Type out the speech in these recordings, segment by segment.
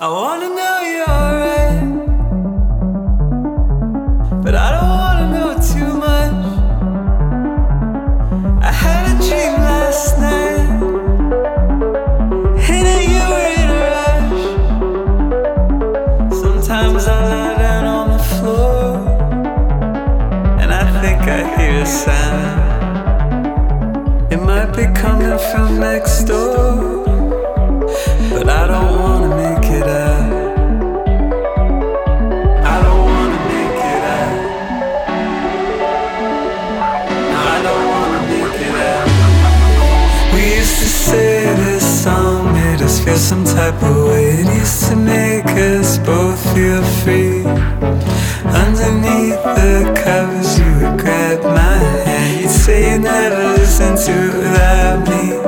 I wanna know you're alright, but I don't wanna know too much. I had a dream last night, and you were in a rush. Sometimes I lie down on the floor, and I think I hear a sound. It might be coming from next. Some type of way it used to make us both feel free. Underneath the covers, you would grab my hand. You'd say you never listened to without me.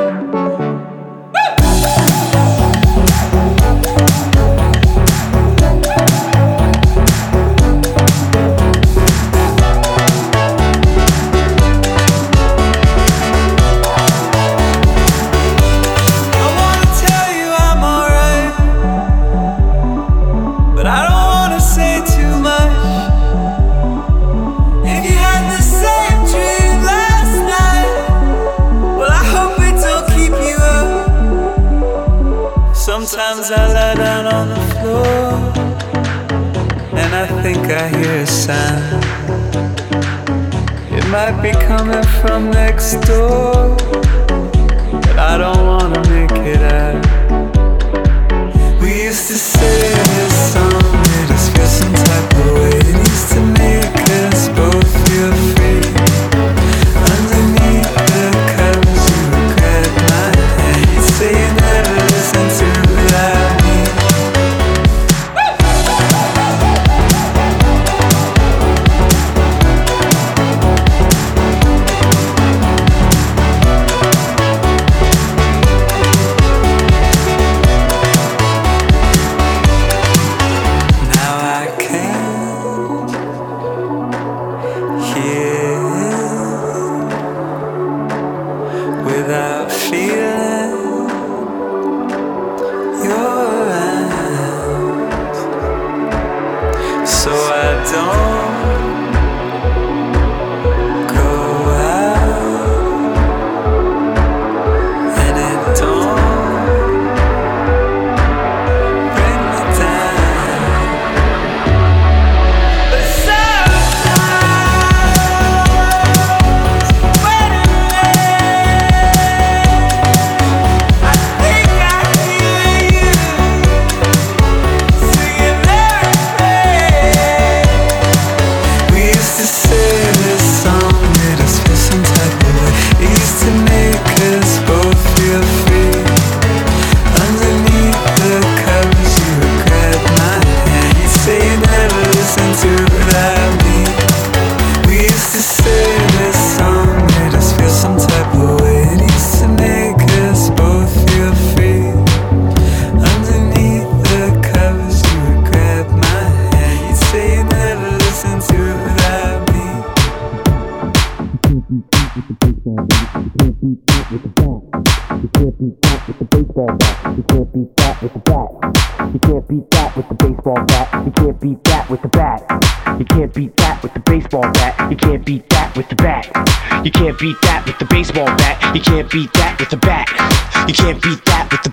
coming from next door.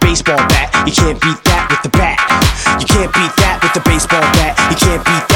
baseball bat. You can't beat that with the bat. You can't beat that with the baseball bat. You can't beat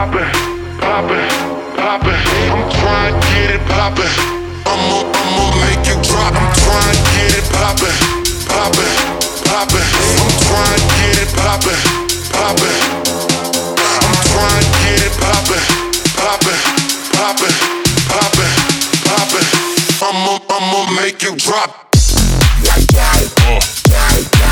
poppin', poppin', poppin'. I'm tryin' to get it poppin'. I'ma, I'ma make you drop. I'm tryin' to get it poppin', poppin', poppin'. I'm tryin' to get it poppin', poppin'. Poppin', poppin', poppin', I'ma, I'ma make you drop. Uh.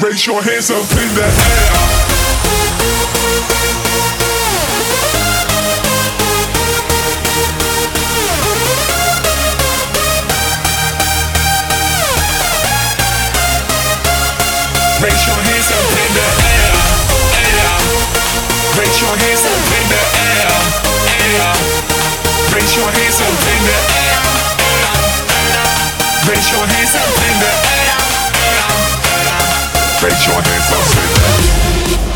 Raise your hands up in the air. Raise your hands up in the air, air. Raise your hands up in the air, air. Raise your hands up in the air, air. Raise your hands up in the. Get your hands up,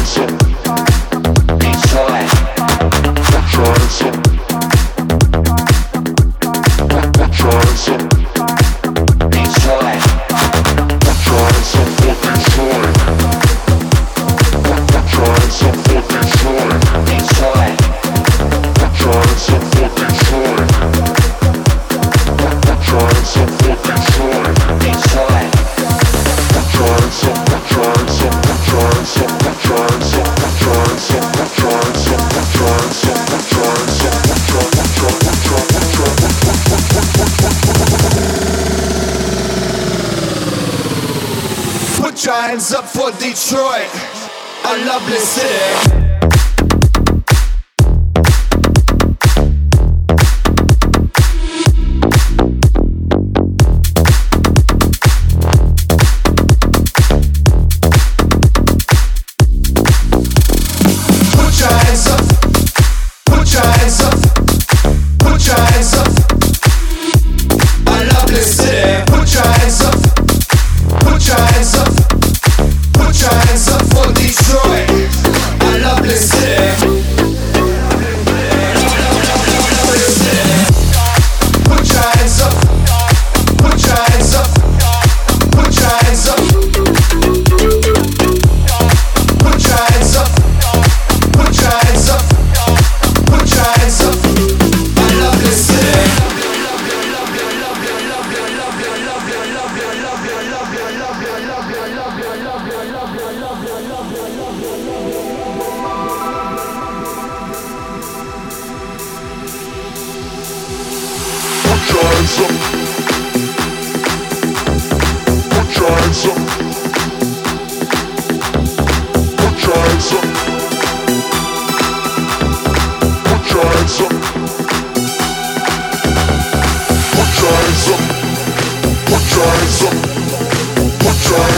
dancing.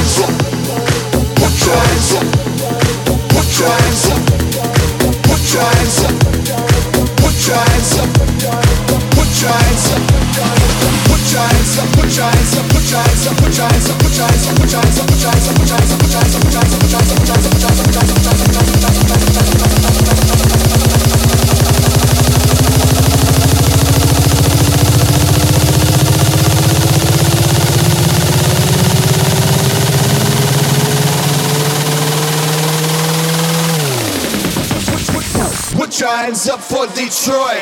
Up Detroit.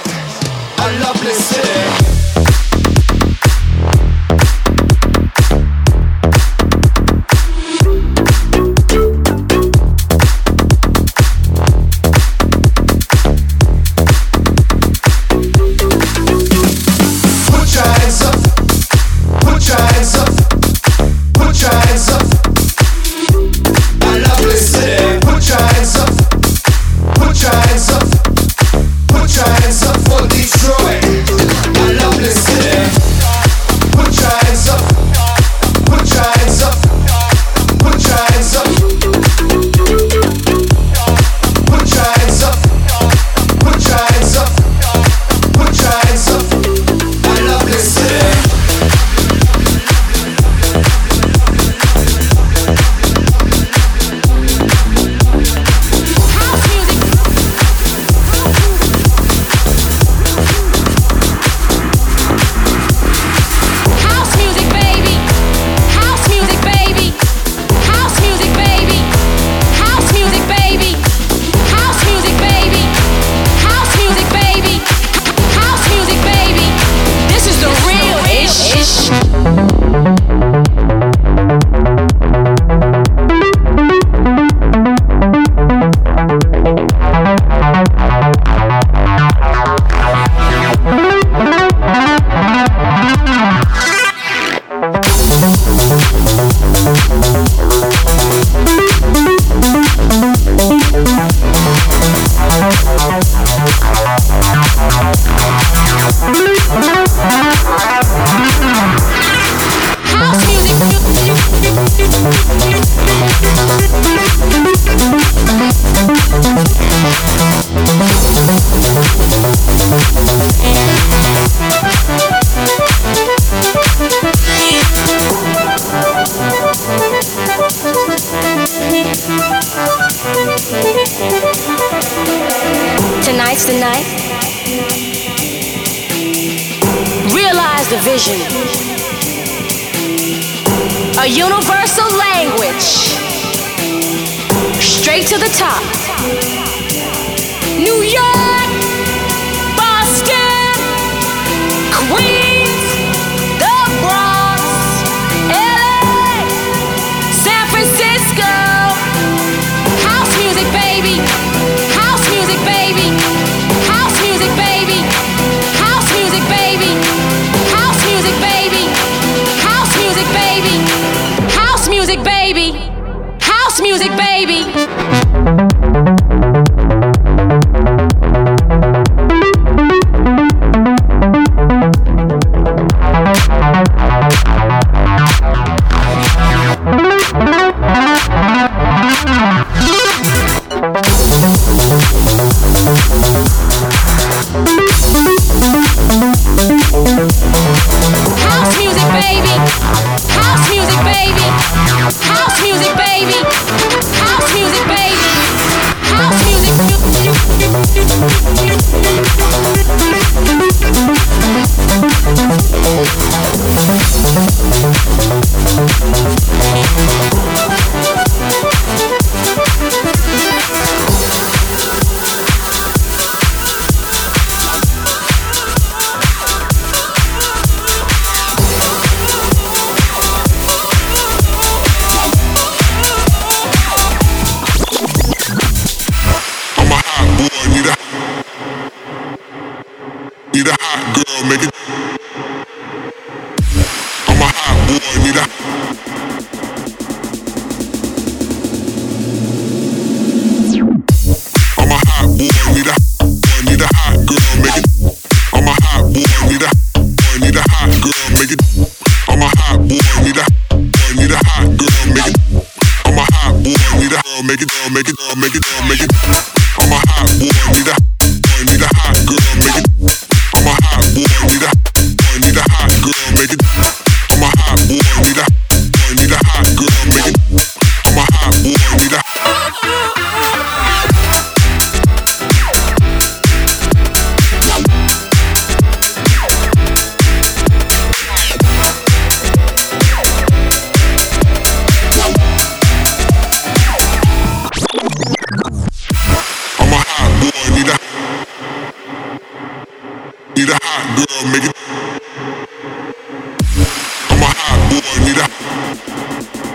Give me that.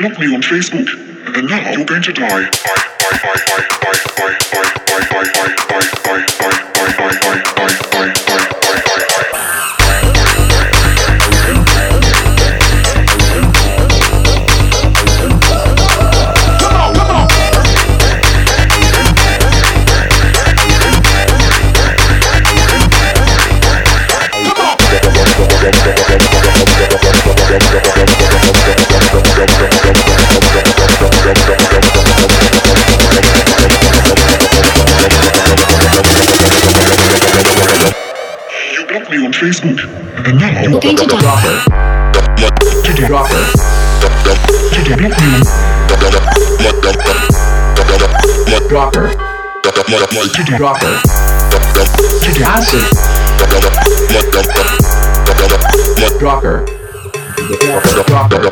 Blocked me on Facebook, and now you're going to die. You Facebook, and now you're going to die. to the rocker. To the block me Rocker. to the Rocker. to the Acid. Rocker. Rocker.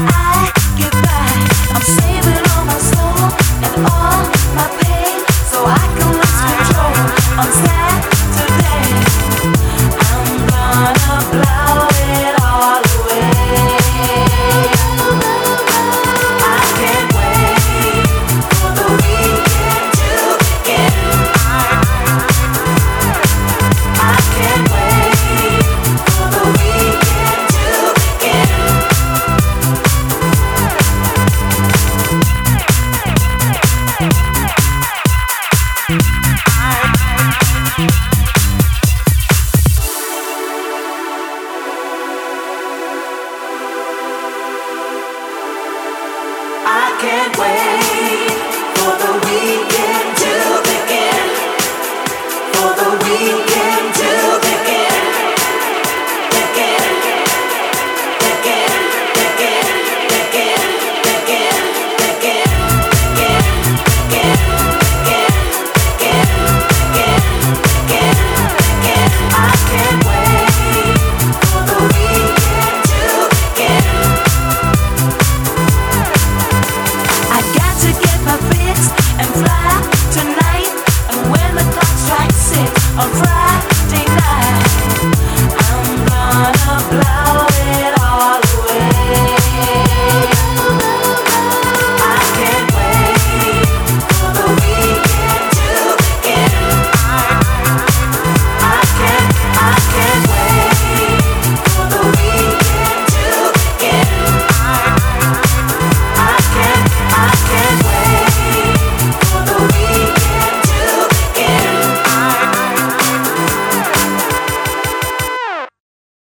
And